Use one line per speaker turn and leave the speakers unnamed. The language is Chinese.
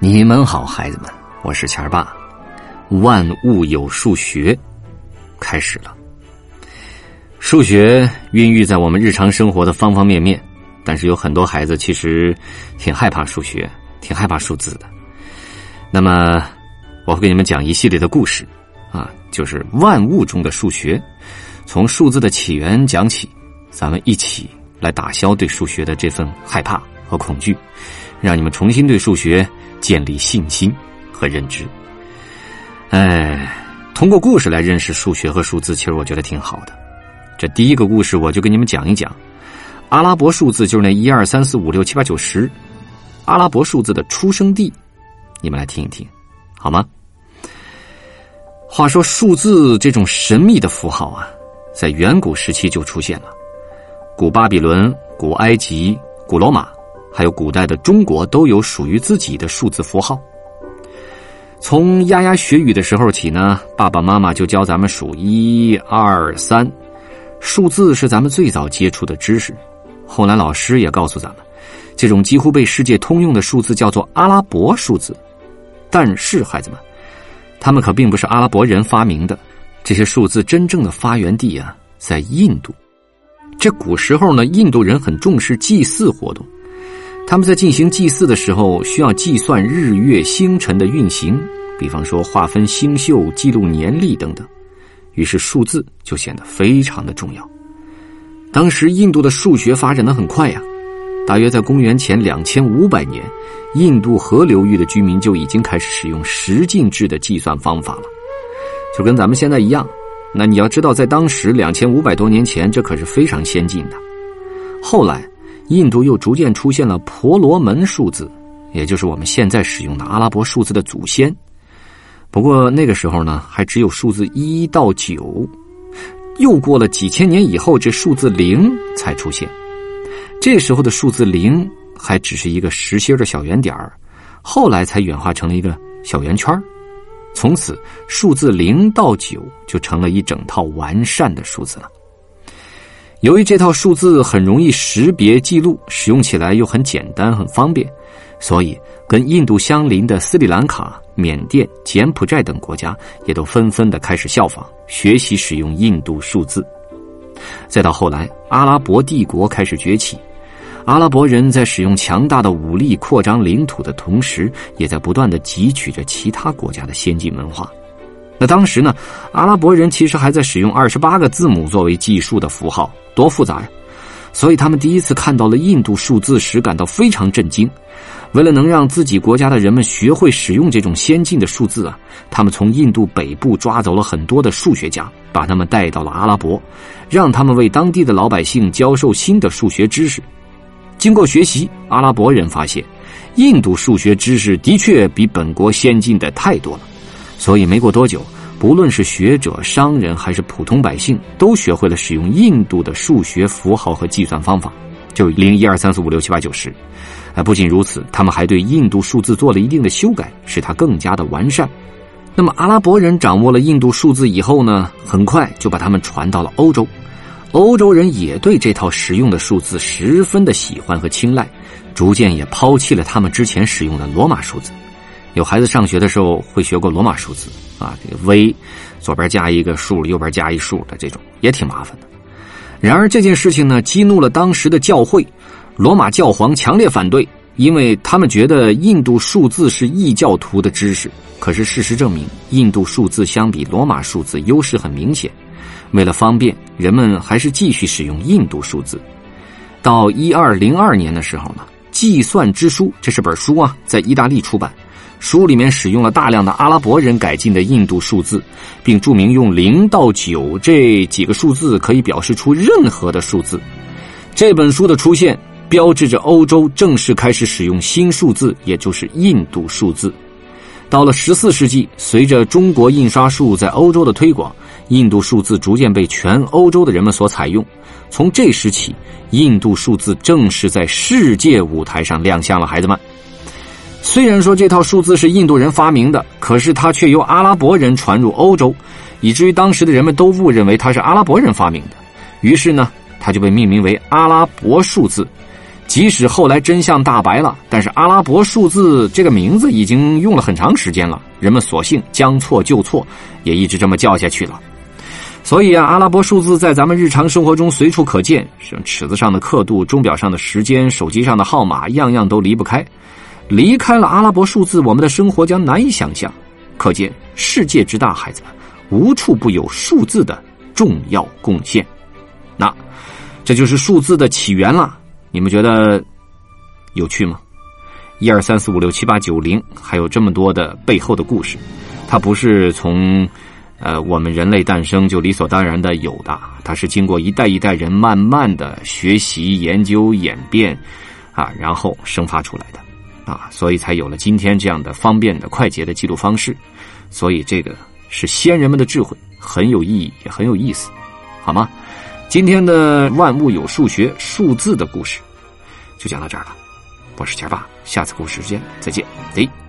你们好，孩子们，我是钱儿爸。万物有数学，开始了。数学孕育在我们日常生活的方方面面，但是有很多孩子其实挺害怕数学，挺害怕数字的。那么，我会给你们讲一系列的故事，啊，就是万物中的数学，从数字的起源讲起，咱们一起来打消对数学的这份害怕和恐惧，让你们重新对数学。建立信心和认知。哎，通过故事来认识数学和数字，其实我觉得挺好的。这第一个故事，我就跟你们讲一讲阿拉伯数字，就是那一二三四五六七八九十，阿拉伯数字的出生地，你们来听一听，好吗？话说，数字这种神秘的符号啊，在远古时期就出现了，古巴比伦、古埃及、古罗马。还有古代的中国都有属于自己的数字符号。从牙牙学语的时候起呢，爸爸妈妈就教咱们数一二三，数字是咱们最早接触的知识。后来老师也告诉咱们，这种几乎被世界通用的数字叫做阿拉伯数字。但是孩子们，他们可并不是阿拉伯人发明的，这些数字真正的发源地啊，在印度。这古时候呢，印度人很重视祭祀活动。他们在进行祭祀的时候，需要计算日月星辰的运行，比方说划分星宿、记录年历等等。于是数字就显得非常的重要。当时印度的数学发展的很快呀，大约在公元前两千五百年，印度河流域的居民就已经开始使用十进制的计算方法了，就跟咱们现在一样。那你要知道，在当时两千五百多年前，这可是非常先进的。后来。印度又逐渐出现了婆罗门数字，也就是我们现在使用的阿拉伯数字的祖先。不过那个时候呢，还只有数字一到九。又过了几千年以后，这数字零才出现。这时候的数字零还只是一个实心的小圆点儿，后来才演化成了一个小圆圈从此，数字零到九就成了一整套完善的数字了。由于这套数字很容易识别记录，使用起来又很简单很方便，所以跟印度相邻的斯里兰卡、缅甸、柬埔寨等国家也都纷纷的开始效仿学习使用印度数字。再到后来，阿拉伯帝国开始崛起，阿拉伯人在使用强大的武力扩张领土的同时，也在不断的汲取着其他国家的先进文化。那当时呢，阿拉伯人其实还在使用二十八个字母作为计数的符号。多复杂呀！所以他们第一次看到了印度数字时，感到非常震惊。为了能让自己国家的人们学会使用这种先进的数字啊，他们从印度北部抓走了很多的数学家，把他们带到了阿拉伯，让他们为当地的老百姓教授新的数学知识。经过学习，阿拉伯人发现，印度数学知识的确比本国先进的太多了。所以没过多久。不论是学者、商人还是普通百姓，都学会了使用印度的数学符号和计算方法，就零一二三四五六七八九十。啊，不仅如此，他们还对印度数字做了一定的修改，使它更加的完善。那么，阿拉伯人掌握了印度数字以后呢，很快就把它们传到了欧洲。欧洲人也对这套实用的数字十分的喜欢和青睐，逐渐也抛弃了他们之前使用的罗马数字。有孩子上学的时候会学过罗马数字啊，这个 V，左边加一个数，右边加一数的这种也挺麻烦的。然而这件事情呢，激怒了当时的教会，罗马教皇强烈反对，因为他们觉得印度数字是异教徒的知识。可是事实证明，印度数字相比罗马数字优势很明显。为了方便，人们还是继续使用印度数字。到一二零二年的时候呢，《计算之书》这是本书啊，在意大利出版。书里面使用了大量的阿拉伯人改进的印度数字，并注明用零到九这几个数字可以表示出任何的数字。这本书的出现，标志着欧洲正式开始使用新数字，也就是印度数字。到了十四世纪，随着中国印刷术在欧洲的推广，印度数字逐渐被全欧洲的人们所采用。从这时起，印度数字正式在世界舞台上亮相了，孩子们。虽然说这套数字是印度人发明的，可是它却由阿拉伯人传入欧洲，以至于当时的人们都误认为它是阿拉伯人发明的。于是呢，它就被命名为阿拉伯数字。即使后来真相大白了，但是阿拉伯数字这个名字已经用了很长时间了，人们索性将错就错，也一直这么叫下去了。所以啊，阿拉伯数字在咱们日常生活中随处可见，像尺子上的刻度、钟表上的时间、手机上的号码，样样都离不开。离开了阿拉伯数字，我们的生活将难以想象。可见世界之大，孩子们无处不有数字的重要贡献。那这就是数字的起源了。你们觉得有趣吗？一二三四五六七八九零，还有这么多的背后的故事，它不是从。呃，我们人类诞生就理所当然的有的，它是经过一代一代人慢慢的学习、研究、演变，啊，然后生发出来的，啊，所以才有了今天这样的方便的、快捷的记录方式。所以这个是先人们的智慧，很有意义，也很有意思，好吗？今天的万物有数学数字的故事就讲到这儿了。我是钱爸，下次故事时间再见，哎。